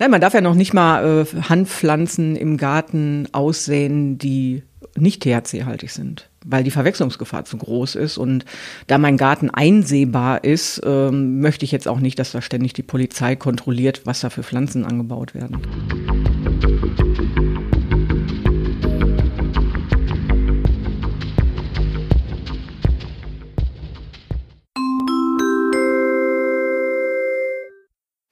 Nein, man darf ja noch nicht mal äh, Handpflanzen im Garten aussehen, die nicht THC-haltig sind, weil die Verwechslungsgefahr zu groß ist. Und da mein Garten einsehbar ist, ähm, möchte ich jetzt auch nicht, dass da ständig die Polizei kontrolliert, was da für Pflanzen angebaut werden.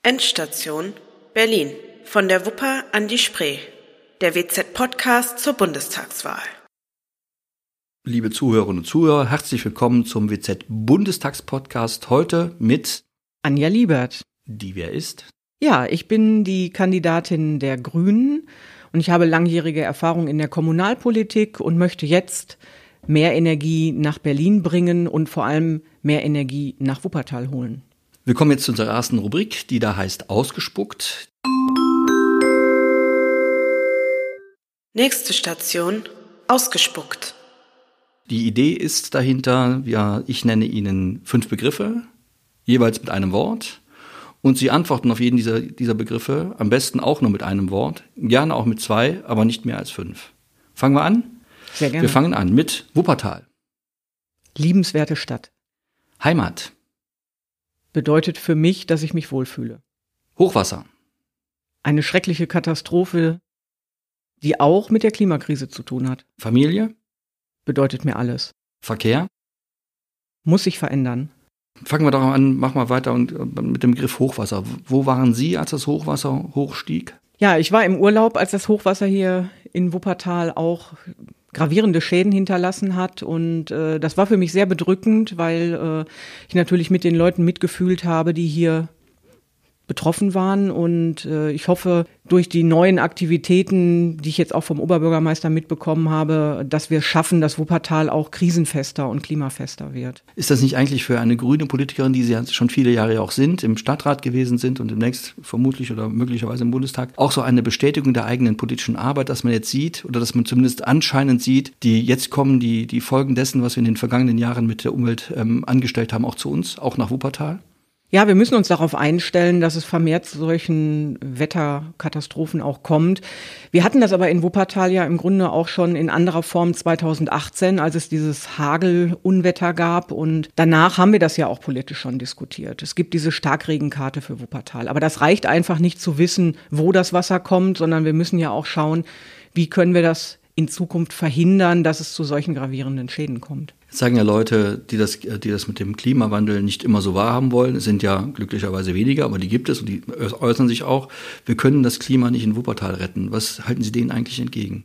Endstation Berlin. Von der Wupper an die Spree. Der WZ-Podcast zur Bundestagswahl. Liebe Zuhörerinnen und Zuhörer, herzlich willkommen zum WZ-Bundestagspodcast. Heute mit Anja Liebert. Die wer ist? Ja, ich bin die Kandidatin der Grünen und ich habe langjährige Erfahrung in der Kommunalpolitik und möchte jetzt mehr Energie nach Berlin bringen und vor allem mehr Energie nach Wuppertal holen. Wir kommen jetzt zu unserer ersten Rubrik, die da heißt Ausgespuckt. Nächste Station Ausgespuckt. Die Idee ist dahinter, ja, ich nenne Ihnen fünf Begriffe, jeweils mit einem Wort. Und Sie antworten auf jeden dieser, dieser Begriffe, am besten auch nur mit einem Wort, gerne auch mit zwei, aber nicht mehr als fünf. Fangen wir an? Sehr gerne. Wir fangen an mit Wuppertal. Liebenswerte Stadt. Heimat bedeutet für mich, dass ich mich wohlfühle. Hochwasser. Eine schreckliche Katastrophe, die auch mit der Klimakrise zu tun hat. Familie. Bedeutet mir alles. Verkehr. Muss sich verändern. Fangen wir doch an, mach mal weiter und mit dem Begriff Hochwasser. Wo waren Sie, als das Hochwasser hochstieg? Ja, ich war im Urlaub, als das Hochwasser hier in Wuppertal auch gravierende Schäden hinterlassen hat. Und äh, das war für mich sehr bedrückend, weil äh, ich natürlich mit den Leuten mitgefühlt habe, die hier betroffen waren. Und äh, ich hoffe, durch die neuen Aktivitäten, die ich jetzt auch vom Oberbürgermeister mitbekommen habe, dass wir schaffen, dass Wuppertal auch krisenfester und klimafester wird. Ist das nicht eigentlich für eine grüne Politikerin, die Sie schon viele Jahre auch sind, im Stadtrat gewesen sind und demnächst vermutlich oder möglicherweise im Bundestag, auch so eine Bestätigung der eigenen politischen Arbeit, dass man jetzt sieht oder dass man zumindest anscheinend sieht, die jetzt kommen, die, die Folgen dessen, was wir in den vergangenen Jahren mit der Umwelt ähm, angestellt haben, auch zu uns, auch nach Wuppertal? Ja, wir müssen uns darauf einstellen, dass es vermehrt zu solchen Wetterkatastrophen auch kommt. Wir hatten das aber in Wuppertal ja im Grunde auch schon in anderer Form 2018, als es dieses Hagelunwetter gab. Und danach haben wir das ja auch politisch schon diskutiert. Es gibt diese Starkregenkarte für Wuppertal. Aber das reicht einfach nicht zu wissen, wo das Wasser kommt, sondern wir müssen ja auch schauen, wie können wir das in Zukunft verhindern, dass es zu solchen gravierenden Schäden kommt. Jetzt sagen ja Leute, die das, die das mit dem Klimawandel nicht immer so wahrhaben wollen. Es sind ja glücklicherweise weniger, aber die gibt es und die äußern sich auch. Wir können das Klima nicht in Wuppertal retten. Was halten Sie denen eigentlich entgegen?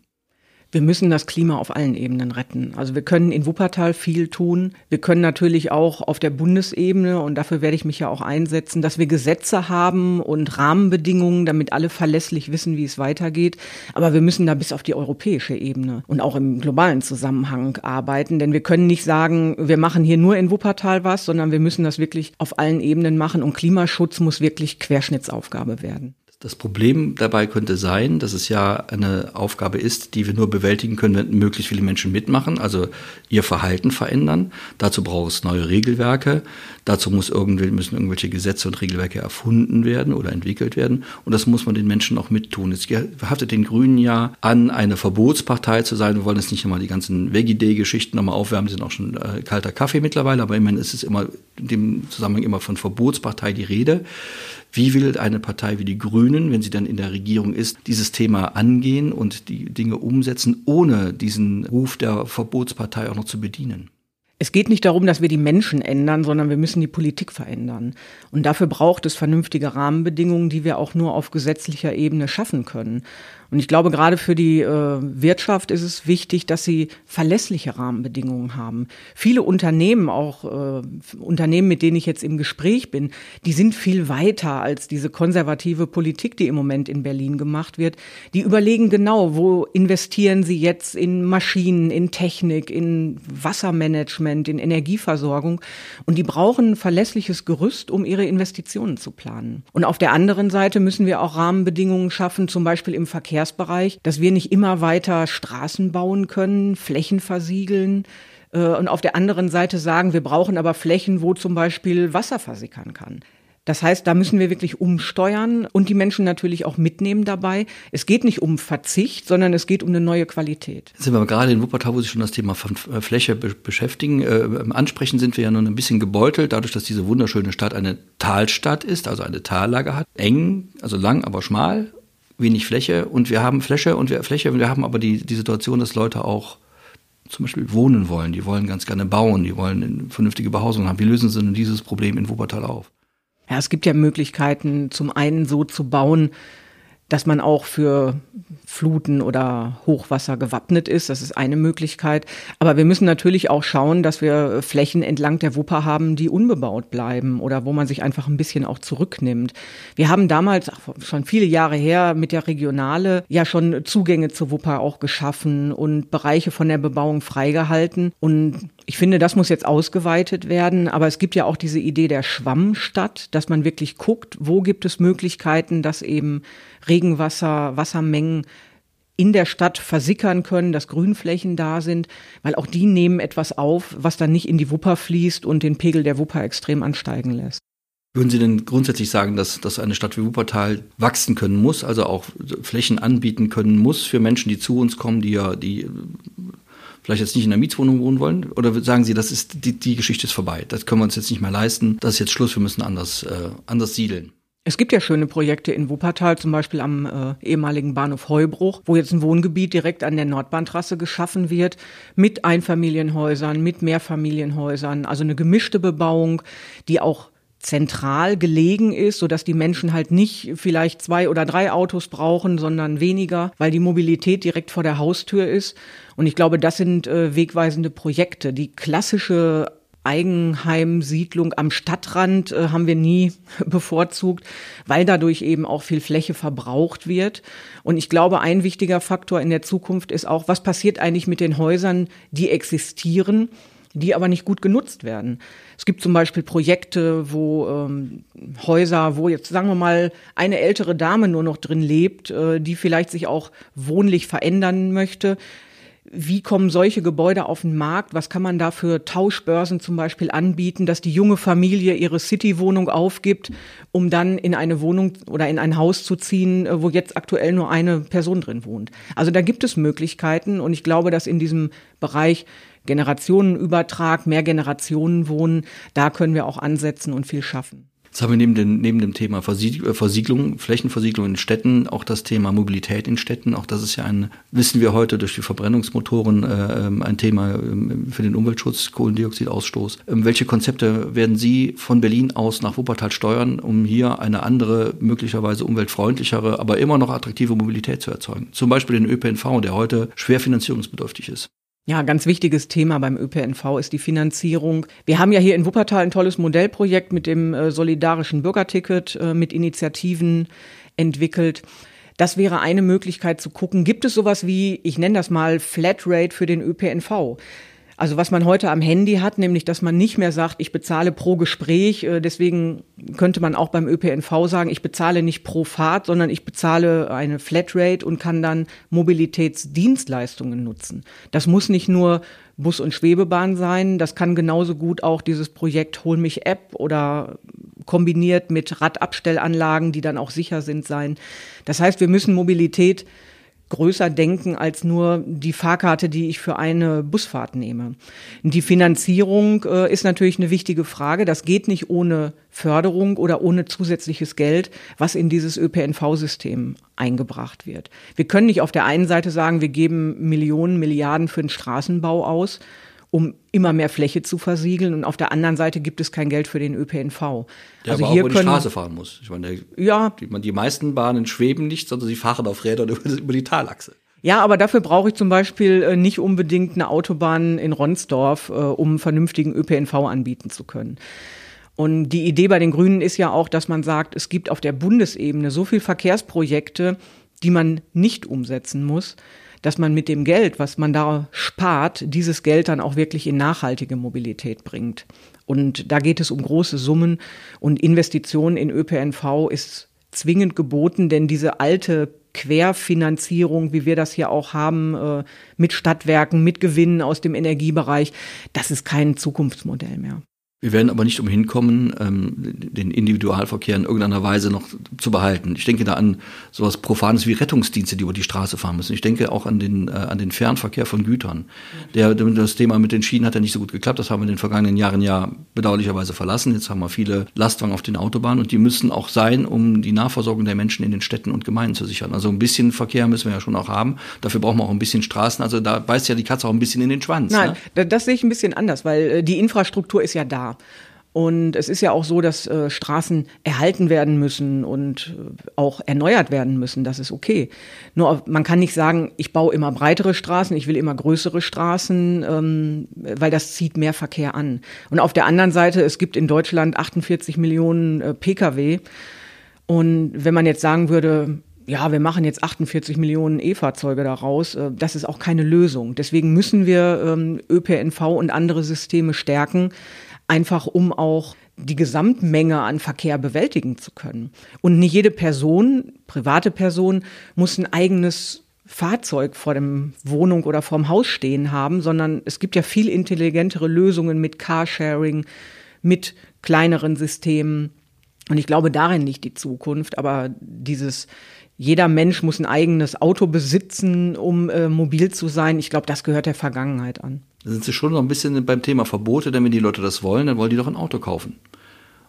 Wir müssen das Klima auf allen Ebenen retten. Also wir können in Wuppertal viel tun. Wir können natürlich auch auf der Bundesebene, und dafür werde ich mich ja auch einsetzen, dass wir Gesetze haben und Rahmenbedingungen, damit alle verlässlich wissen, wie es weitergeht. Aber wir müssen da bis auf die europäische Ebene und auch im globalen Zusammenhang arbeiten. Denn wir können nicht sagen, wir machen hier nur in Wuppertal was, sondern wir müssen das wirklich auf allen Ebenen machen. Und Klimaschutz muss wirklich Querschnittsaufgabe werden. Das Problem dabei könnte sein, dass es ja eine Aufgabe ist, die wir nur bewältigen können, wenn möglichst viele Menschen mitmachen, also ihr Verhalten verändern. Dazu braucht es neue Regelwerke. Dazu muss irgendwie, müssen irgendwelche Gesetze und Regelwerke erfunden werden oder entwickelt werden. Und das muss man den Menschen auch mittun. Es haftet den Grünen ja an, eine Verbotspartei zu sein. Wir wollen jetzt nicht nochmal die ganzen Veggie-Day-Geschichten nochmal aufwärmen, sind auch schon äh, kalter Kaffee mittlerweile, aber immerhin ist es immer in dem Zusammenhang immer von Verbotspartei die Rede. Wie will eine Partei wie die Grünen, wenn sie dann in der Regierung ist, dieses Thema angehen und die Dinge umsetzen, ohne diesen Ruf der Verbotspartei auch noch zu bedienen? Es geht nicht darum, dass wir die Menschen ändern, sondern wir müssen die Politik verändern. Und dafür braucht es vernünftige Rahmenbedingungen, die wir auch nur auf gesetzlicher Ebene schaffen können. Und ich glaube, gerade für die äh, Wirtschaft ist es wichtig, dass sie verlässliche Rahmenbedingungen haben. Viele Unternehmen, auch äh, Unternehmen, mit denen ich jetzt im Gespräch bin, die sind viel weiter als diese konservative Politik, die im Moment in Berlin gemacht wird. Die überlegen genau, wo investieren sie jetzt in Maschinen, in Technik, in Wassermanagement, in Energieversorgung. Und die brauchen ein verlässliches Gerüst, um ihre Investitionen zu planen. Und auf der anderen Seite müssen wir auch Rahmenbedingungen schaffen, zum Beispiel im Verkehr Verkehrsbereich, dass wir nicht immer weiter Straßen bauen können, Flächen versiegeln äh, und auf der anderen Seite sagen, wir brauchen aber Flächen, wo zum Beispiel Wasser versickern kann. Das heißt, da müssen wir wirklich umsteuern und die Menschen natürlich auch mitnehmen dabei. Es geht nicht um Verzicht, sondern es geht um eine neue Qualität. Jetzt sind wir gerade in Wuppertal, wo Sie schon das Thema von äh, Fläche beschäftigen. Äh, ansprechen sind wir ja nun ein bisschen gebeutelt, dadurch, dass diese wunderschöne Stadt eine Talstadt ist, also eine Tallage hat. Eng, also lang, aber schmal, wenig Fläche und wir haben Fläche und wir Fläche und wir haben aber die, die Situation, dass Leute auch zum Beispiel wohnen wollen, die wollen ganz gerne bauen, die wollen eine vernünftige Behausung haben. Wie lösen Sie denn dieses Problem in Wuppertal auf? Ja, es gibt ja Möglichkeiten, zum einen so zu bauen, dass man auch für Fluten oder Hochwasser gewappnet ist. Das ist eine Möglichkeit. Aber wir müssen natürlich auch schauen, dass wir Flächen entlang der Wupper haben, die unbebaut bleiben oder wo man sich einfach ein bisschen auch zurücknimmt. Wir haben damals, schon viele Jahre her, mit der Regionale ja schon Zugänge zur Wupper auch geschaffen und Bereiche von der Bebauung freigehalten. Und ich finde, das muss jetzt ausgeweitet werden. Aber es gibt ja auch diese Idee der Schwammstadt, dass man wirklich guckt, wo gibt es Möglichkeiten, dass eben Regenwasser, Wassermengen in der Stadt versickern können, dass Grünflächen da sind, weil auch die nehmen etwas auf, was dann nicht in die Wupper fließt und den Pegel der Wupper extrem ansteigen lässt. Würden Sie denn grundsätzlich sagen, dass, dass eine Stadt wie Wuppertal wachsen können muss, also auch Flächen anbieten können muss für Menschen, die zu uns kommen, die ja, die vielleicht jetzt nicht in einer Mietswohnung wohnen wollen? Oder sagen Sie, das ist die, die Geschichte ist vorbei, das können wir uns jetzt nicht mehr leisten, das ist jetzt Schluss, wir müssen anders, äh, anders siedeln? Es gibt ja schöne Projekte in Wuppertal, zum Beispiel am äh, ehemaligen Bahnhof Heubruch, wo jetzt ein Wohngebiet direkt an der Nordbahntrasse geschaffen wird, mit Einfamilienhäusern, mit Mehrfamilienhäusern, also eine gemischte Bebauung, die auch zentral gelegen ist, so dass die Menschen halt nicht vielleicht zwei oder drei Autos brauchen, sondern weniger, weil die Mobilität direkt vor der Haustür ist. Und ich glaube, das sind äh, wegweisende Projekte. Die klassische Eigenheimsiedlung am Stadtrand äh, haben wir nie bevorzugt, weil dadurch eben auch viel Fläche verbraucht wird. Und ich glaube, ein wichtiger Faktor in der Zukunft ist auch, was passiert eigentlich mit den Häusern, die existieren, die aber nicht gut genutzt werden. Es gibt zum Beispiel Projekte, wo ähm, Häuser, wo jetzt sagen wir mal eine ältere Dame nur noch drin lebt, äh, die vielleicht sich auch wohnlich verändern möchte wie kommen solche Gebäude auf den Markt? Was kann man da für Tauschbörsen zum Beispiel anbieten, dass die junge Familie ihre City-Wohnung aufgibt, um dann in eine Wohnung oder in ein Haus zu ziehen, äh, wo jetzt aktuell nur eine Person drin wohnt? Also da gibt es Möglichkeiten und ich glaube, dass in diesem Bereich Generationenübertrag, mehr Generationen wohnen, da können wir auch ansetzen und viel schaffen. Jetzt haben wir neben, den, neben dem Thema äh, Versiegelung, Flächenversiegelung in Städten auch das Thema Mobilität in Städten. Auch das ist ja ein, wissen wir heute durch die Verbrennungsmotoren, äh, ähm, ein Thema äh, für den Umweltschutz, Kohlendioxidausstoß. Ähm, welche Konzepte werden Sie von Berlin aus nach Wuppertal steuern, um hier eine andere, möglicherweise umweltfreundlichere, aber immer noch attraktive Mobilität zu erzeugen? Zum Beispiel den ÖPNV, der heute schwer finanzierungsbedürftig ist. Ja, ganz wichtiges Thema beim ÖPNV ist die Finanzierung. Wir haben ja hier in Wuppertal ein tolles Modellprojekt mit dem äh, solidarischen Bürgerticket äh, mit Initiativen entwickelt. Das wäre eine Möglichkeit zu gucken, gibt es sowas wie, ich nenne das mal Flatrate für den ÖPNV? Also was man heute am Handy hat, nämlich dass man nicht mehr sagt, ich bezahle pro Gespräch. Äh, deswegen könnte man auch beim ÖPNV sagen, ich bezahle nicht pro Fahrt, sondern ich bezahle eine Flatrate und kann dann Mobilitätsdienstleistungen nutzen. Das muss nicht nur Bus- und Schwebebahn sein, das kann genauso gut auch dieses Projekt Hol mich App oder kombiniert mit Radabstellanlagen, die dann auch sicher sind, sein. Das heißt, wir müssen Mobilität größer denken als nur die Fahrkarte, die ich für eine Busfahrt nehme. Die Finanzierung äh, ist natürlich eine wichtige Frage. Das geht nicht ohne Förderung oder ohne zusätzliches Geld, was in dieses ÖPNV-System eingebracht wird. Wir können nicht auf der einen Seite sagen, wir geben Millionen, Milliarden für den Straßenbau aus um immer mehr Fläche zu versiegeln. Und auf der anderen Seite gibt es kein Geld für den ÖPNV. Der also aber hier auch über die Straße fahren muss. Ich meine, der, ja. die, die meisten Bahnen schweben nicht, sondern sie fahren auf Rädern über, über die Talachse. Ja, aber dafür brauche ich zum Beispiel äh, nicht unbedingt eine Autobahn in Ronsdorf, äh, um vernünftigen ÖPNV anbieten zu können. Und die Idee bei den Grünen ist ja auch, dass man sagt, es gibt auf der Bundesebene so viel Verkehrsprojekte, die man nicht umsetzen muss, dass man mit dem Geld, was man da spart, dieses Geld dann auch wirklich in nachhaltige Mobilität bringt. Und da geht es um große Summen und Investitionen in ÖPNV ist zwingend geboten, denn diese alte Querfinanzierung, wie wir das hier auch haben, äh, mit Stadtwerken, mit Gewinnen aus dem Energiebereich, das ist kein Zukunftsmodell mehr. Wir werden aber nicht umhin kommen, ähm, den Individualverkehr in irgendeiner Weise noch zu behalten. Ich denke da an sowas Profanes wie Rettungsdienste, die über die Straße fahren müssen. Ich denke auch an den, äh, an den Fernverkehr von Gütern. Der, das Thema mit den Schienen hat ja nicht so gut geklappt. Das haben wir in den vergangenen Jahren ja bedauerlicherweise verlassen. Jetzt haben wir viele Lastwagen auf den Autobahnen und die müssen auch sein, um die Nahversorgung der Menschen in den Städten und Gemeinden zu sichern. Also ein bisschen Verkehr müssen wir ja schon auch haben. Dafür brauchen wir auch ein bisschen Straßen. Also da beißt ja die Katze auch ein bisschen in den Schwanz. Nein, ne? das sehe ich ein bisschen anders, weil äh, die Infrastruktur ist ja da. Und es ist ja auch so, dass äh, Straßen erhalten werden müssen und äh, auch erneuert werden müssen. Das ist okay. Nur man kann nicht sagen, ich baue immer breitere Straßen, ich will immer größere Straßen, ähm, weil das zieht mehr Verkehr an. Und auf der anderen Seite, es gibt in Deutschland 48 Millionen äh, Pkw. Und wenn man jetzt sagen würde, ja, wir machen jetzt 48 Millionen E-Fahrzeuge daraus. Äh, das ist auch keine Lösung. Deswegen müssen wir ähm, ÖPNV und andere Systeme stärken einfach um auch die Gesamtmenge an Verkehr bewältigen zu können. Und nicht jede Person, private Person, muss ein eigenes Fahrzeug vor dem Wohnung oder vorm Haus stehen haben, sondern es gibt ja viel intelligentere Lösungen mit Carsharing, mit kleineren Systemen. Und ich glaube, darin liegt die Zukunft. Aber dieses, jeder Mensch muss ein eigenes Auto besitzen, um äh, mobil zu sein, ich glaube, das gehört der Vergangenheit an. Da sind Sie schon noch ein bisschen beim Thema Verbote, denn wenn die Leute das wollen, dann wollen die doch ein Auto kaufen.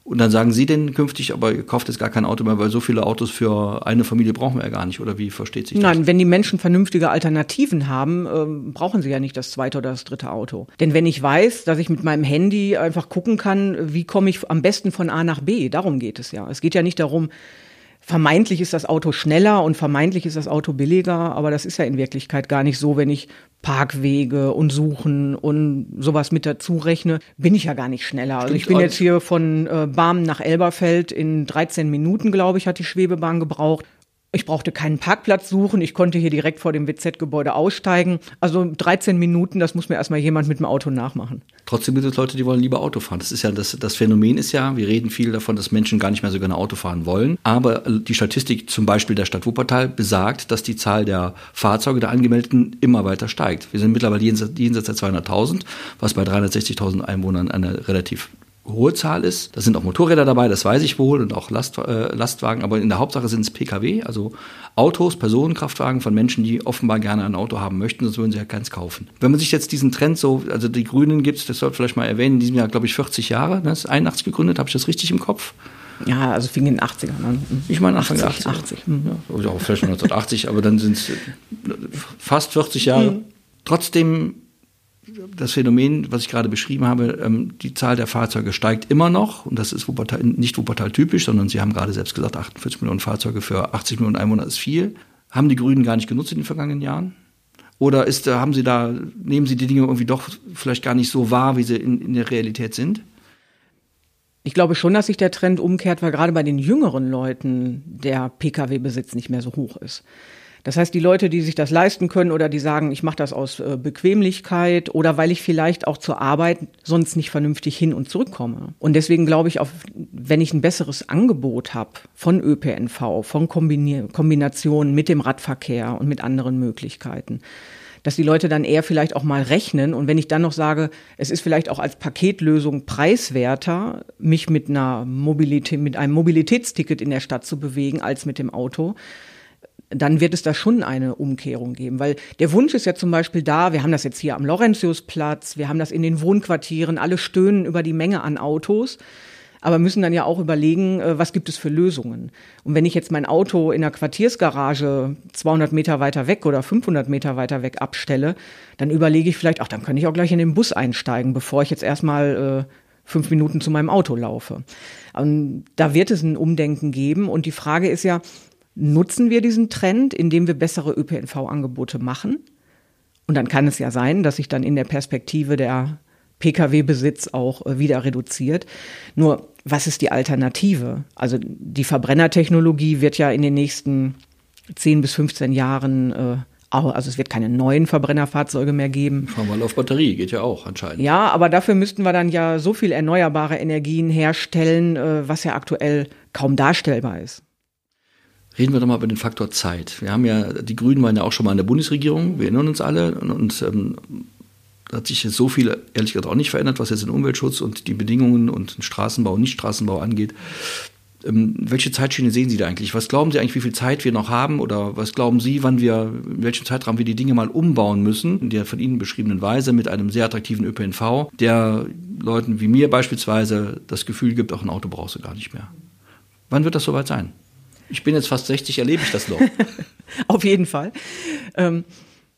Und dann sagen Sie denn künftig, aber ihr kauft jetzt gar kein Auto mehr, weil so viele Autos für eine Familie brauchen wir ja gar nicht. Oder wie versteht sich das? Nein, wenn die Menschen vernünftige Alternativen haben, äh, brauchen sie ja nicht das zweite oder das dritte Auto. Denn wenn ich weiß, dass ich mit meinem Handy einfach gucken kann, wie komme ich am besten von A nach B, darum geht es ja. Es geht ja nicht darum, vermeintlich ist das Auto schneller und vermeintlich ist das Auto billiger, aber das ist ja in Wirklichkeit gar nicht so, wenn ich Parkwege und Suchen und sowas mit dazu rechne, bin ich ja gar nicht schneller. Also ich bin jetzt hier von äh, Barmen nach Elberfeld in 13 Minuten, glaube ich, hat die Schwebebahn gebraucht. Ich brauchte keinen Parkplatz suchen. Ich konnte hier direkt vor dem WZ-Gebäude aussteigen. Also 13 Minuten, das muss mir erstmal jemand mit dem Auto nachmachen. Trotzdem gibt es Leute, die wollen lieber Auto fahren. Das ist ja das, das Phänomen ist ja, wir reden viel davon, dass Menschen gar nicht mehr so gerne Auto fahren wollen. Aber die Statistik zum Beispiel der Stadt Wuppertal besagt, dass die Zahl der Fahrzeuge der Angemeldeten immer weiter steigt. Wir sind mittlerweile jenseits, jenseits der 200.000, was bei 360.000 Einwohnern eine relativ hohe Zahl ist. Da sind auch Motorräder dabei, das weiß ich wohl, und auch Last, äh, Lastwagen, aber in der Hauptsache sind es Pkw, also Autos, Personenkraftwagen von Menschen, die offenbar gerne ein Auto haben möchten, sonst würden sie ja keins kaufen. Wenn man sich jetzt diesen Trend so, also die Grünen gibt es, das sollte vielleicht mal erwähnen, in diesem Jahr, glaube ich, 40 Jahre, ne, das ist 81 gegründet, habe ich das richtig im Kopf? Ja, also fing in den 80ern an. Ich meine Anfang 80, der 80. 80. Ja, vielleicht 1980, aber dann sind es fast 40 Jahre. Mhm. Trotzdem das Phänomen, was ich gerade beschrieben habe, ähm, die Zahl der Fahrzeuge steigt immer noch. Und das ist Wuppertal, nicht Wuppertal typisch, sondern Sie haben gerade selbst gesagt, 48 Millionen Fahrzeuge für 80 Millionen Einwohner ist viel. Haben die Grünen gar nicht genutzt in den vergangenen Jahren? Oder ist, haben Sie da, nehmen Sie die Dinge irgendwie doch vielleicht gar nicht so wahr, wie sie in, in der Realität sind? Ich glaube schon, dass sich der Trend umkehrt, weil gerade bei den jüngeren Leuten der Pkw-Besitz nicht mehr so hoch ist. Das heißt, die Leute, die sich das leisten können oder die sagen, ich mache das aus äh, Bequemlichkeit oder weil ich vielleicht auch zur Arbeit sonst nicht vernünftig hin und zurückkomme. Und deswegen glaube ich, auf, wenn ich ein besseres Angebot habe von ÖPNV, von Kombinationen mit dem Radverkehr und mit anderen Möglichkeiten, dass die Leute dann eher vielleicht auch mal rechnen. Und wenn ich dann noch sage, es ist vielleicht auch als Paketlösung preiswerter, mich mit einer Mobilität, mit einem Mobilitätsticket in der Stadt zu bewegen, als mit dem Auto, dann wird es da schon eine Umkehrung geben. Weil der Wunsch ist ja zum Beispiel da, wir haben das jetzt hier am Laurentiusplatz, wir haben das in den Wohnquartieren, alle stöhnen über die Menge an Autos, aber müssen dann ja auch überlegen, äh, was gibt es für Lösungen. Und wenn ich jetzt mein Auto in der Quartiersgarage 200 Meter weiter weg oder 500 Meter weiter weg abstelle, dann überlege ich vielleicht, ach, dann könnte ich auch gleich in den Bus einsteigen, bevor ich jetzt erstmal äh, fünf Minuten zu meinem Auto laufe. Und da wird es ein Umdenken geben. Und die Frage ist ja, nutzen wir diesen Trend, indem wir bessere ÖPNV-Angebote machen. Und dann kann es ja sein, dass sich dann in der Perspektive der Pkw-Besitz auch äh, wieder reduziert. Nur, was ist die Alternative? Also die Verbrennertechnologie wird ja in den nächsten 10 bis 15 Jahren äh, also es wird keine neuen Verbrennerfahrzeuge mehr geben. Schauen wir mal auf Batterie, geht ja auch anscheinend. Ja, aber dafür müssten wir dann ja so viel erneuerbare Energien herstellen, äh, was ja aktuell kaum darstellbar ist. Reden wir doch mal über den Faktor Zeit. Wir haben ja, die Grünen waren ja auch schon mal in der Bundesregierung, wir erinnern uns alle. Und, und ähm, hat sich so viel, ehrlich gesagt, auch nicht verändert, was jetzt den Umweltschutz und die Bedingungen und den Straßenbau und Nicht-Straßenbau angeht. Ähm, welche Zeitschiene sehen Sie da eigentlich? Was glauben Sie eigentlich, wie viel Zeit wir noch haben? Oder was glauben Sie, wann wir, in welchem Zeitraum wir die Dinge mal umbauen müssen? In der von Ihnen beschriebenen Weise mit einem sehr attraktiven ÖPNV, der Leuten wie mir beispielsweise das Gefühl gibt, auch ein Auto brauchst du gar nicht mehr. Wann wird das soweit sein? Ich bin jetzt fast 60, erlebe ich das noch. Auf jeden Fall. Ähm,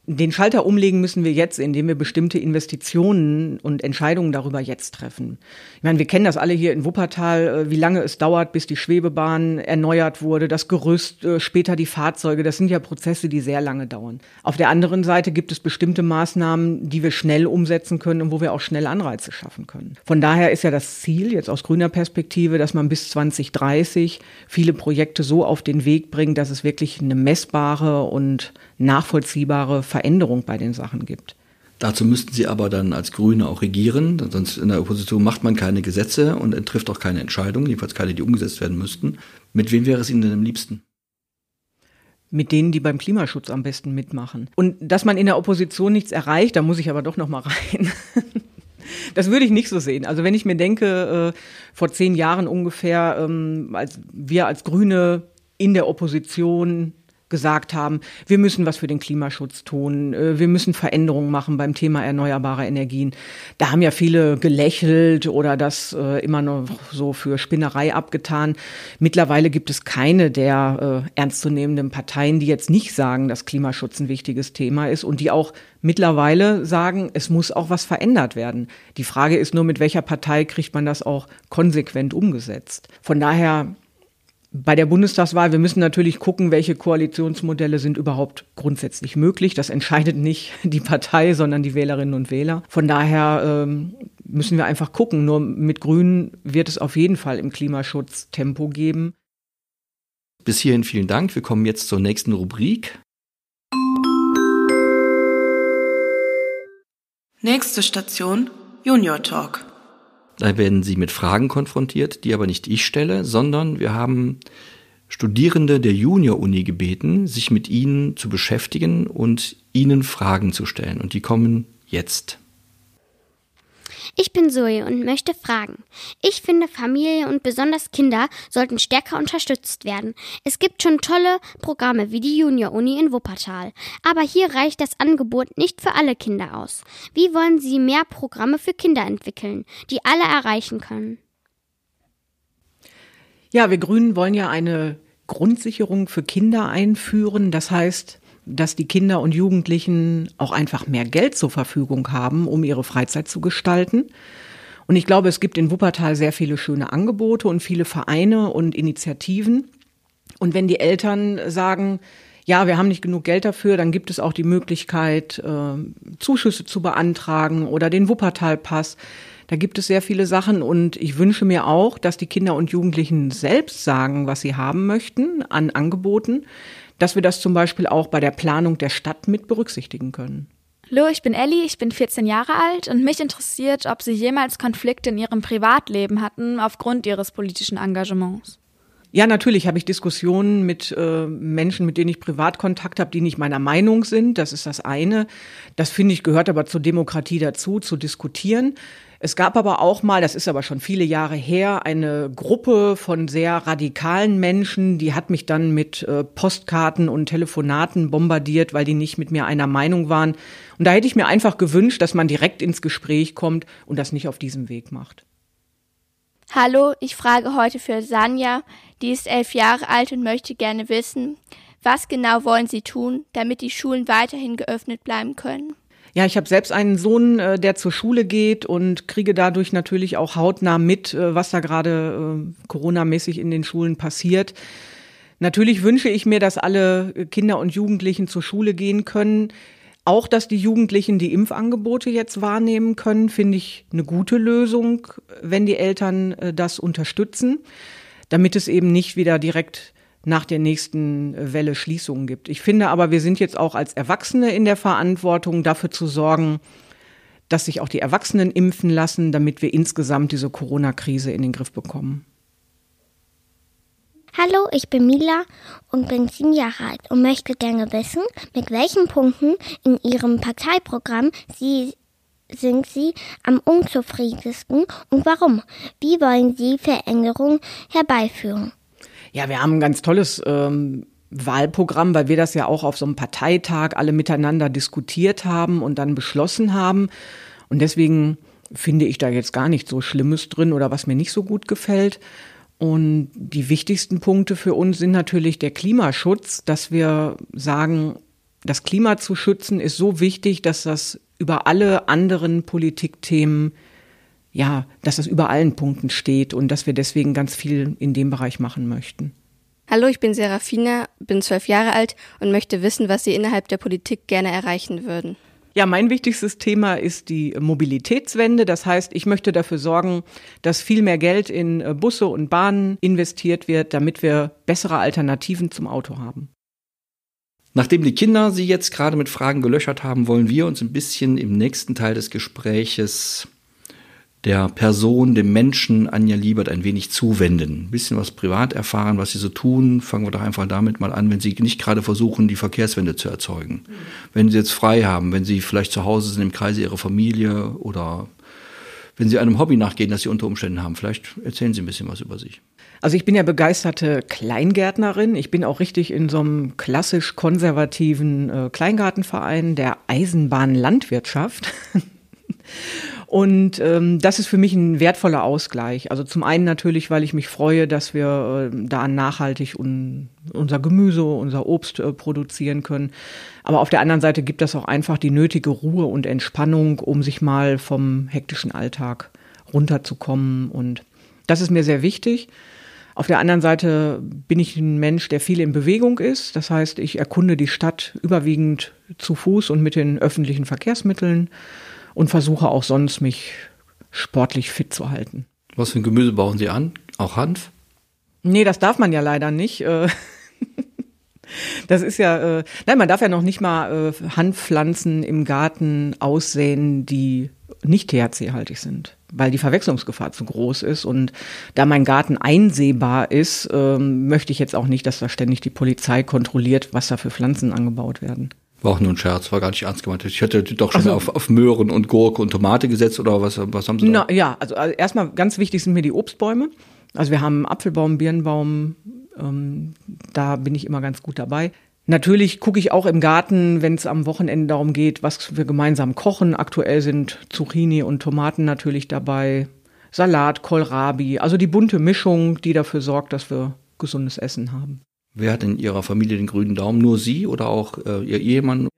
den Schalter umlegen müssen wir jetzt, indem wir bestimmte Investitionen und Entscheidungen darüber jetzt treffen. Ich meine, wir kennen das alle hier in Wuppertal, äh, wie lange es dauert, bis die Schwebebahn erneuert wurde, das Gerüst, äh, später die Fahrzeuge. Das sind ja Prozesse, die sehr lange dauern. Auf der anderen Seite gibt es bestimmte Maßnahmen, die wir schnell umsetzen können und wo wir auch schnell Anreize schaffen können. Von daher ist ja das Ziel jetzt aus grüner Perspektive, dass man bis 2030 viele Projekte so auf den Weg bringt, dass es wirklich eine messbare und nachvollziehbare Veränderung bei den Sachen gibt. Dazu müssten Sie aber dann als Grüne auch regieren, sonst in der Opposition macht man keine Gesetze und trifft auch keine Entscheidungen, jedenfalls keine, die umgesetzt werden müssten. Mit wem wäre es Ihnen denn am liebsten? mit denen, die beim Klimaschutz am besten mitmachen. Und dass man in der Opposition nichts erreicht, da muss ich aber doch noch mal rein. Das würde ich nicht so sehen. Also wenn ich mir denke, äh, vor zehn Jahren ungefähr, ähm, als wir als Grüne in der Opposition gesagt haben, wir müssen was für den Klimaschutz tun, äh, wir müssen Veränderungen machen beim Thema erneuerbare Energien. Da haben ja viele gelächelt oder das äh, immer noch so für Spinnerei abgetan. Mittlerweile gibt es keine der äh, ernstzunehmenden Parteien, die jetzt nicht sagen, dass Klimaschutz ein wichtiges Thema ist und die auch mittlerweile sagen, es muss auch was verändert werden. Die Frage ist nur, mit welcher Partei kriegt man das auch konsequent umgesetzt. Von daher bei der Bundestagswahl, wir müssen natürlich gucken, welche Koalitionsmodelle sind überhaupt grundsätzlich möglich. Das entscheidet nicht die Partei, sondern die Wählerinnen und Wähler. Von daher ähm, müssen wir einfach gucken. Nur mit Grünen wird es auf jeden Fall im Klimaschutz Tempo geben. Bis hierhin vielen Dank. Wir kommen jetzt zur nächsten Rubrik. Nächste Station Junior Talk. Da werden Sie mit Fragen konfrontiert, die aber nicht ich stelle, sondern wir haben Studierende der Junior-Uni gebeten, sich mit ihnen zu beschäftigen und ihnen Fragen zu stellen. Und die kommen jetzt. Ich bin Zoe und möchte fragen. Ich finde, Familie und besonders Kinder sollten stärker unterstützt werden. Es gibt schon tolle Programme wie die Junior-Uni in Wuppertal. Aber hier reicht das Angebot nicht für alle Kinder aus. Wie wollen Sie mehr Programme für Kinder entwickeln, die alle erreichen können? Ja, wir Grünen wollen ja eine Grundsicherung für Kinder einführen. Das heißt, dass die Kinder und Jugendlichen auch einfach mehr Geld zur Verfügung haben, um ihre Freizeit zu gestalten. Und ich glaube, es gibt in Wuppertal sehr viele schöne Angebote und viele Vereine und Initiativen. Und wenn die Eltern sagen, ja, wir haben nicht genug Geld dafür, dann gibt es auch die Möglichkeit, äh, Zuschüsse zu beantragen oder den Wuppertal-Pass. Da gibt es sehr viele Sachen und ich wünsche mir auch, dass die Kinder und Jugendlichen selbst sagen, was sie haben möchten an Angeboten dass wir das zum Beispiel auch bei der Planung der Stadt mit berücksichtigen können. Hallo, ich bin Ellie, ich bin 14 Jahre alt und mich interessiert, ob Sie jemals Konflikte in Ihrem Privatleben hatten aufgrund Ihres politischen Engagements. Ja, natürlich habe ich Diskussionen mit äh, Menschen, mit denen ich Privatkontakt habe, die nicht meiner Meinung sind. Das ist das eine. Das finde ich gehört aber zur Demokratie dazu, zu diskutieren. Es gab aber auch mal, das ist aber schon viele Jahre her, eine Gruppe von sehr radikalen Menschen, die hat mich dann mit äh, Postkarten und Telefonaten bombardiert, weil die nicht mit mir einer Meinung waren. Und da hätte ich mir einfach gewünscht, dass man direkt ins Gespräch kommt und das nicht auf diesem Weg macht. Hallo, ich frage heute für Sanja. Die ist elf Jahre alt und möchte gerne wissen, was genau wollen Sie tun, damit die Schulen weiterhin geöffnet bleiben können? Ja, ich habe selbst einen Sohn, äh, der zur Schule geht und kriege dadurch natürlich auch hautnah mit, äh, was da gerade äh, Corona-mäßig in den Schulen passiert. Natürlich wünsche ich mir, dass alle Kinder und Jugendlichen zur Schule gehen können. Auch, dass die Jugendlichen die Impfangebote jetzt wahrnehmen können, finde ich eine gute Lösung, wenn die Eltern das unterstützen, damit es eben nicht wieder direkt nach der nächsten Welle Schließungen gibt. Ich finde aber, wir sind jetzt auch als Erwachsene in der Verantwortung, dafür zu sorgen, dass sich auch die Erwachsenen impfen lassen, damit wir insgesamt diese Corona-Krise in den Griff bekommen. Hallo, ich bin Mila und bin sieben Jahre alt und möchte gerne wissen, mit welchen Punkten in Ihrem Parteiprogramm Sie sind Sie am unzufriedensten und warum? Wie wollen Sie Veränderungen herbeiführen? Ja, wir haben ein ganz tolles ähm, Wahlprogramm, weil wir das ja auch auf so einem Parteitag alle miteinander diskutiert haben und dann beschlossen haben. Und deswegen finde ich da jetzt gar nicht so Schlimmes drin oder was mir nicht so gut gefällt. Und die wichtigsten Punkte für uns sind natürlich der Klimaschutz, dass wir sagen, das Klima zu schützen ist so wichtig, dass das über alle anderen Politikthemen, ja, dass das über allen Punkten steht und dass wir deswegen ganz viel in dem Bereich machen möchten. Hallo, ich bin Serafina, bin zwölf Jahre alt und möchte wissen, was Sie innerhalb der Politik gerne erreichen würden. Ja, mein wichtigstes Thema ist die Mobilitätswende. Das heißt, ich möchte dafür sorgen, dass viel mehr Geld in äh, Busse und Bahnen investiert wird, damit wir bessere Alternativen zum Auto haben. Nachdem die Kinder Sie jetzt gerade mit Fragen gelöchert haben, wollen wir uns ein bisschen im nächsten Teil des Gespräches der Person, dem Menschen Anja Liebert ein wenig zuwenden. Ein bisschen was privat erfahren, was sie so tun. Fangen wir doch einfach damit mal an, wenn sie nicht gerade versuchen, die Verkehrswende zu erzeugen. Wenn sie jetzt frei haben, wenn sie vielleicht zu Hause sind im Kreise ihrer Familie oder wenn sie einem Hobby nachgehen, das sie unter Umständen haben. Vielleicht erzählen Sie ein bisschen was über sich. Also ich bin ja begeisterte Kleingärtnerin. Ich bin auch richtig in so einem klassisch konservativen äh, Kleingartenverein der Eisenbahnlandwirtschaft. Und ähm, das ist für mich ein wertvoller Ausgleich. Also zum einen natürlich, weil ich mich freue, dass wir äh, da nachhaltig un unser Gemüse, unser Obst äh, produzieren können. Aber auf der anderen Seite gibt das auch einfach die nötige Ruhe und Entspannung, um sich mal vom hektischen Alltag runterzukommen. Und das ist mir sehr wichtig. Auf der anderen Seite bin ich ein Mensch, der viel in Bewegung ist. Das heißt, ich erkunde die Stadt überwiegend zu Fuß und mit den öffentlichen Verkehrsmitteln und versuche auch sonst mich sportlich fit zu halten. Was für ein Gemüse bauen Sie an? Auch Hanf? Nee, das darf man ja leider nicht. Äh. Das ist ja, äh, nein, man darf ja noch nicht mal äh, Hanfpflanzen im Garten aussehen, die nicht THC-haltig sind, weil die Verwechslungsgefahr zu groß ist. Und da mein Garten einsehbar ist, ähm, möchte ich jetzt auch nicht, dass da ständig die Polizei kontrolliert, was da für Pflanzen angebaut werden. War auch nur ein Scherz, war gar nicht ernst gemeint. Ich hätte doch schon also, auf, auf Möhren und Gurke und Tomate gesetzt oder was, was haben Sie da? Na, ja, also, also erstmal ganz wichtig sind mir die Obstbäume. Also wir haben Apfelbaum, Birnbaum, ähm, da bin ich immer ganz gut dabei. Natürlich gucke ich auch im Garten, wenn es am Wochenende darum geht, was wir gemeinsam kochen. Aktuell sind Zucchini und Tomaten natürlich dabei, Salat, Kohlrabi, also die bunte Mischung, die dafür sorgt, dass wir gesundes Essen haben. Wer hat in Ihrer Familie den grünen Daumen? Nur Sie oder auch äh, Ihr Ehemann?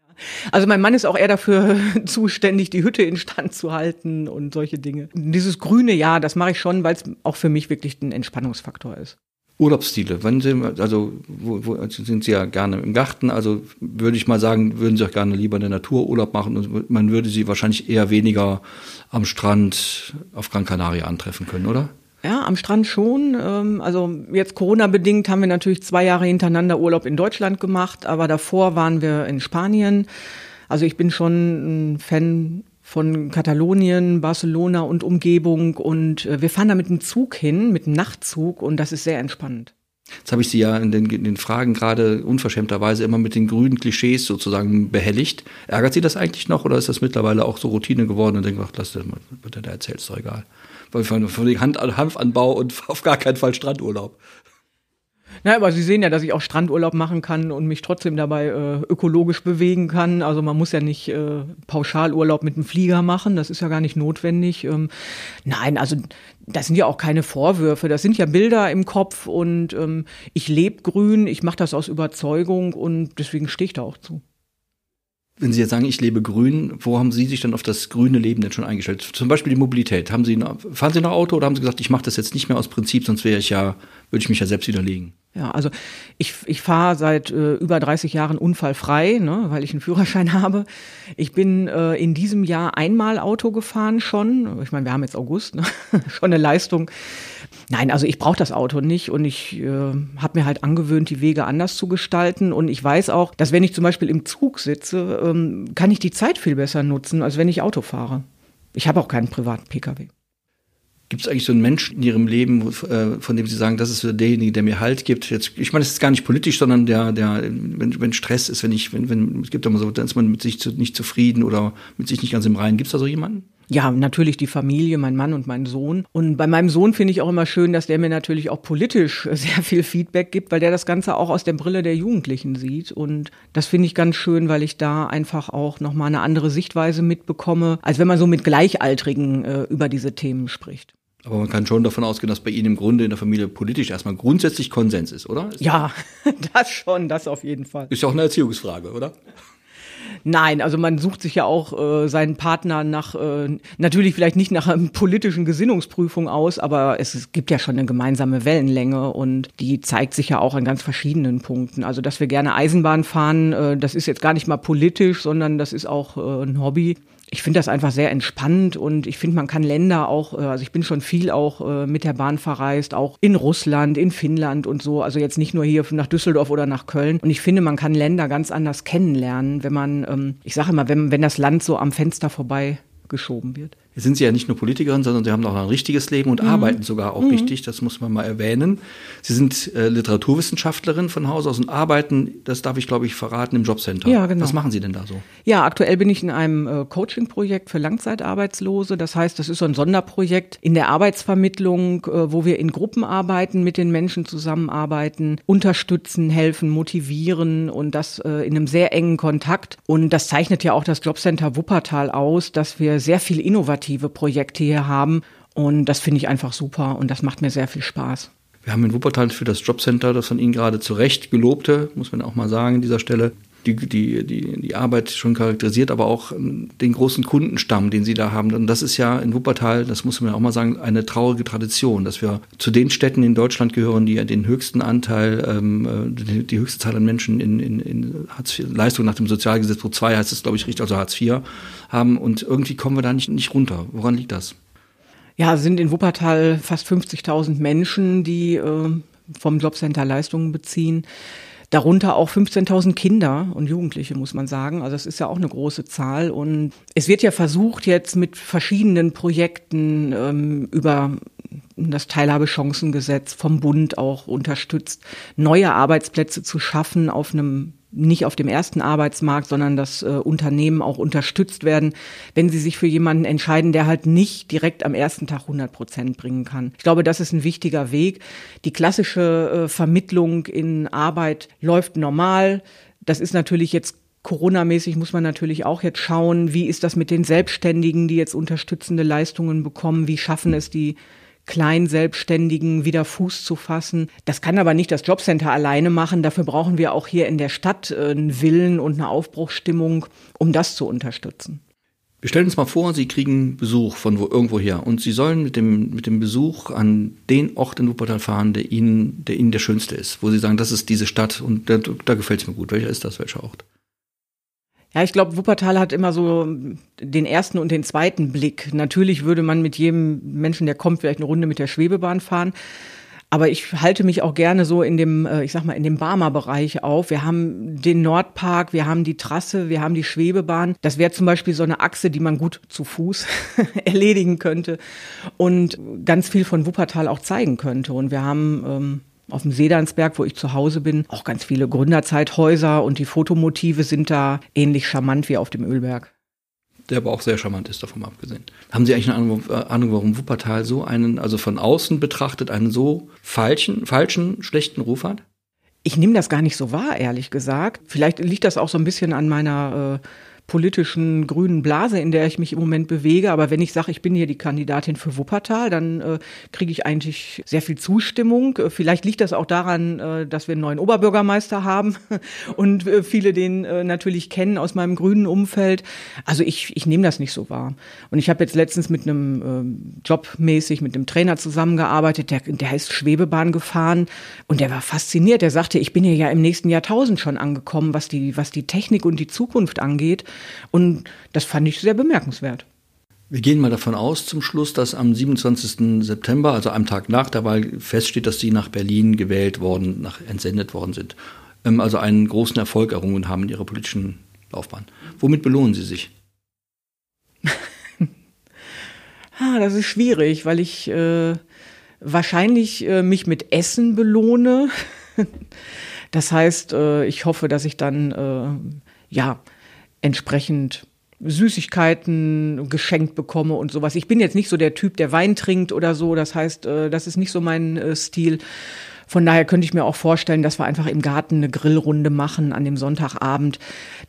Also mein Mann ist auch eher dafür zuständig, die Hütte instand zu halten und solche Dinge. Dieses grüne Ja, das mache ich schon, weil es auch für mich wirklich ein Entspannungsfaktor ist. Urlaubsstile, wann sind, also wo, wo sind Sie ja gerne im Garten, also würde ich mal sagen, würden Sie auch gerne lieber in der Natur Urlaub machen und man würde Sie wahrscheinlich eher weniger am Strand auf Gran Canaria antreffen können, oder? Ja, am Strand schon. Ähm, also jetzt Corona-bedingt haben wir natürlich zwei Jahre hintereinander Urlaub in Deutschland gemacht, aber davor waren wir in Spanien. Also ich bin schon ein Fan von Katalonien, Barcelona und Umgebung und äh, wir fahren da mit dem Zug hin, mit dem Nachtzug und das ist sehr entspannend. Jetzt habe ich Sie ja in den, in den Fragen gerade unverschämterweise immer mit den grünen Klischees sozusagen behelligt. Ärgert Sie das eigentlich noch oder ist das mittlerweile auch so Routine geworden und denkt, ach, lass das bitte, der erzählt, ist doch egal von, von Hand, Hanfanbau und auf gar keinen Fall Strandurlaub. Na, aber Sie sehen ja, dass ich auch Strandurlaub machen kann und mich trotzdem dabei äh, ökologisch bewegen kann. Also man muss ja nicht äh, Pauschalurlaub mit dem Flieger machen, das ist ja gar nicht notwendig. Ähm, nein, also das sind ja auch keine Vorwürfe, das sind ja Bilder im Kopf und ähm, ich lebe grün, ich mache das aus Überzeugung und deswegen stehe ich da auch zu. Wenn Sie jetzt sagen, ich lebe grün, wo haben Sie sich dann auf das grüne Leben denn schon eingestellt? Zum Beispiel die Mobilität. Haben Sie, fahren Sie noch Auto oder haben Sie gesagt, ich mache das jetzt nicht mehr aus Prinzip, sonst wäre ich ja, würde ich mich ja selbst widerlegen? Ja, also ich, ich fahre seit äh, über 30 Jahren unfallfrei, ne, weil ich einen Führerschein habe. Ich bin äh, in diesem Jahr einmal Auto gefahren schon. Ich meine, wir haben jetzt August, ne? schon eine Leistung. Nein, also ich brauche das Auto nicht und ich äh, habe mir halt angewöhnt, die Wege anders zu gestalten. Und ich weiß auch, dass wenn ich zum Beispiel im Zug sitze, ähm, kann ich die Zeit viel besser nutzen, als wenn ich Auto fahre. Ich habe auch keinen privaten Pkw. Gibt es eigentlich so einen Menschen in Ihrem Leben, äh, von dem Sie sagen, das ist derjenige, der mir Halt gibt? Jetzt, ich meine, es ist gar nicht politisch, sondern der, der, wenn, wenn Stress ist, wenn ich, wenn, wenn, es gibt immer so, dann ist man mit sich zu, nicht zufrieden oder mit sich nicht ganz im Reinen. Gibt es da so jemanden? Ja, natürlich die Familie, mein Mann und mein Sohn. Und bei meinem Sohn finde ich auch immer schön, dass der mir natürlich auch politisch sehr viel Feedback gibt, weil der das Ganze auch aus der Brille der Jugendlichen sieht. Und das finde ich ganz schön, weil ich da einfach auch nochmal eine andere Sichtweise mitbekomme, als wenn man so mit Gleichaltrigen äh, über diese Themen spricht. Aber man kann schon davon ausgehen, dass bei Ihnen im Grunde in der Familie politisch erstmal grundsätzlich Konsens ist, oder? Ist ja, das schon, das auf jeden Fall. Ist ja auch eine Erziehungsfrage, oder? Nein, also man sucht sich ja auch äh, seinen Partner nach, äh, natürlich vielleicht nicht nach einer politischen Gesinnungsprüfung aus, aber es, gibt ja schon eine gemeinsame Wellenlänge und die zeigt sich ja auch an ganz verschiedenen Punkten. Also dass wir gerne Eisenbahn fahren, äh, das ist jetzt gar nicht mal politisch, sondern das ist auch äh, ein Hobby ich finde das einfach sehr entspannend und ich finde, man kann Länder auch, äh, also ich bin schon viel auch äh, mit der Bahn verreist, auch in Russland, in Finnland und so, also jetzt nicht nur hier nach Düsseldorf oder nach Köln. Und ich finde, man kann Länder ganz anders kennenlernen, wenn man, ähm, ich sage immer, wenn, wenn das Land so am Fenster vorbei geschoben wird. Sind Sie ja nicht nur Politikerin, sondern Sie haben auch ein richtiges Leben und mhm. arbeiten sogar auch mhm. richtig. Das muss man mal erwähnen. Sie sind äh, Literaturwissenschaftlerin von Haus aus und arbeiten, das darf ich glaube ich verraten, im Jobcenter. Ja, genau. Was machen Sie denn da so? Ja, aktuell bin ich in einem äh, Coaching-Projekt für Langzeitarbeitslose. Das heißt, das ist so ein Sonderprojekt in der Arbeitsvermittlung, äh, wo wir in Gruppen arbeiten, mit den Menschen zusammenarbeiten, unterstützen, helfen, motivieren und das äh, in einem sehr engen Kontakt. Und das zeichnet ja auch das Jobcenter Wuppertal aus, dass wir sehr viel innovativ innovative Projekte hier haben. Und das finde ich einfach super und das macht mir sehr viel Spaß. Wir haben in Wuppertal für das Jobcenter, das von Ihnen gerade zu Recht gelobte, muss man auch mal sagen an dieser Stelle, die, die, die, die Arbeit schon charakterisiert, aber auch ähm, den großen Kundenstamm, den Sie da haben. Und das ist ja in Wuppertal, das muss man auch mal sagen, eine traurige Tradition, dass wir zu den Städten in Deutschland gehören, die den höchsten Anteil, ähm, äh, die, die höchste Zahl an Menschen in, in, in Hartz IV, Leistung nach dem Sozialgesetzbuch 2 heißt es, glaube ich, richtig, also Hartz IV haben. Und irgendwie kommen wir da nicht, nicht runter. Woran liegt das? Ja, sind in Wuppertal fast 50.000 Menschen, die äh, vom Jobcenter Leistungen beziehen. Darunter auch 15.000 Kinder und Jugendliche, muss man sagen. Also das ist ja auch eine große Zahl. Und es wird ja versucht, jetzt mit verschiedenen Projekten ähm, über das Teilhabechancengesetz vom Bund auch unterstützt, neue Arbeitsplätze zu schaffen auf einem nicht auf dem ersten Arbeitsmarkt, sondern dass äh, Unternehmen auch unterstützt werden, wenn sie sich für jemanden entscheiden, der halt nicht direkt am ersten Tag 100 Prozent bringen kann. Ich glaube, das ist ein wichtiger Weg. Die klassische äh, Vermittlung in Arbeit läuft normal. Das ist natürlich jetzt Corona-mäßig muss man natürlich auch jetzt schauen, wie ist das mit den Selbstständigen, die jetzt unterstützende Leistungen bekommen, wie schaffen es die Kleinselbstständigen wieder Fuß zu fassen. Das kann aber nicht das Jobcenter alleine machen. Dafür brauchen wir auch hier in der Stadt äh, einen Willen und eine Aufbruchsstimmung, um das zu unterstützen. Wir stellen uns mal vor, Sie kriegen Besuch von wo, irgendwo her und Sie sollen mit dem, mit dem Besuch an den Ort in Wuppertal fahren, der Ihnen, der Ihnen der schönste ist, wo Sie sagen, das ist diese Stadt und da, da gefällt es mir gut. Welcher ist das? Welcher Ort? Ja, ich glaube, Wuppertal hat immer so den ersten und den zweiten Blick. Natürlich würde man mit jedem Menschen, der kommt, vielleicht eine Runde mit der Schwebebahn fahren. Aber ich halte mich auch gerne so in dem, äh, ich sag mal, in dem Barmer Bereich auf. Wir haben den Nordpark, wir haben die Trasse, wir haben die Schwebebahn. Das wäre zum Beispiel so eine Achse, die man gut zu Fuß erledigen könnte und ganz viel von Wuppertal auch zeigen könnte. Und wir haben ähm, auf dem Sedansberg, wo ich zu Hause bin, auch ganz viele Gründerzeithäuser und die Fotomotive sind da ähnlich charmant wie auf dem Ölberg. Der aber auch sehr charmant ist, davon abgesehen. Haben Sie eigentlich eine Ahnung, Ahnung, warum Wuppertal so einen, also von außen betrachtet, einen so falschen, falschen, schlechten Ruf hat? Ich nehme das gar nicht so wahr, ehrlich gesagt. Vielleicht liegt das auch so ein bisschen an meiner äh, politischen grünen Blase, in der ich mich im Moment bewege. Aber wenn ich sage, ich bin hier die Kandidatin für Wuppertal, dann äh, kriege ich eigentlich sehr viel Zustimmung. Äh, vielleicht liegt das auch daran, äh, dass wir einen neuen Oberbürgermeister haben und äh, viele den äh, natürlich kennen aus meinem grünen Umfeld. Also ich, ich nehme das nicht so wahr. Und ich habe jetzt letztens mit einem äh, Jobmäßig mit einem Trainer zusammengearbeitet, der, der heißt Schwebebahn gefahren und der war fasziniert. Der sagte, ich bin hier ja im nächsten Jahrtausend schon angekommen, was die, was die Technik und die Zukunft angeht. Und das fand ich sehr bemerkenswert. Wir gehen mal davon aus zum Schluss, dass am 27. September, also am Tag nach der Wahl, feststeht, dass Sie nach Berlin gewählt worden, nach entsendet worden sind. Ähm, also einen großen Erfolg errungen haben in Ihrer politischen Laufbahn. Womit belohnen Sie sich? Ah, das ist schwierig, weil ich äh, wahrscheinlich äh, mich mit Essen belohne. das heißt, äh, ich hoffe, dass ich dann äh, ja entsprechend Süßigkeiten geschenkt bekomme und sowas. Ich bin jetzt nicht so der Typ, der Wein trinkt oder so. Das heißt, äh, das ist nicht so mein äh, Stil. Von daher könnte ich mir auch vorstellen, dass wir einfach im Garten eine Grillrunde machen an dem Sonntagabend,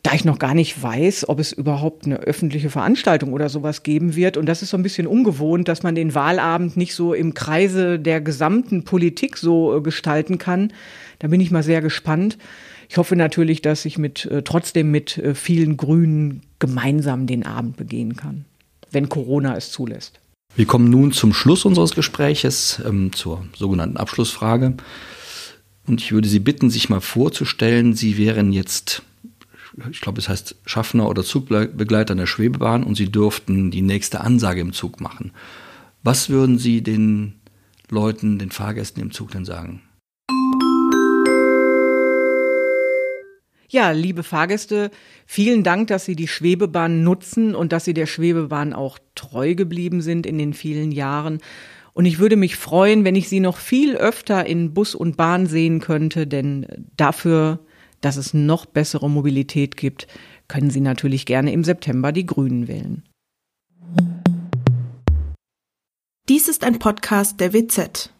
da ich noch gar nicht weiß, ob es überhaupt eine öffentliche Veranstaltung oder sowas geben wird. Und das ist so ein bisschen ungewohnt, dass man den Wahlabend nicht so im Kreise der gesamten Politik so äh, gestalten kann. Da bin ich mal sehr gespannt. Ich hoffe natürlich, dass ich mit äh, trotzdem mit äh, vielen Grünen gemeinsam den Abend begehen kann, wenn Corona es zulässt. Wir kommen nun zum Schluss unseres Gespräches, ähm, zur sogenannten Abschlussfrage. Und ich würde Sie bitten, sich mal vorzustellen, Sie wären jetzt, ich glaube, es heißt Schaffner oder Zugbegleiter in der Schwebebahn und Sie dürften die nächste Ansage im Zug machen. Was würden Sie den Leuten, den Fahrgästen im Zug denn sagen? Ja, liebe Fahrgäste, vielen Dank, dass Sie die Schwebebahn nutzen und dass Sie der Schwebebahn auch treu geblieben sind in den vielen Jahren. Und ich würde mich freuen, wenn ich Sie noch viel öfter in Bus und Bahn sehen könnte, denn dafür, dass es noch bessere Mobilität gibt, können Sie natürlich gerne im September die Grünen wählen. Dies ist ein Podcast der WZ.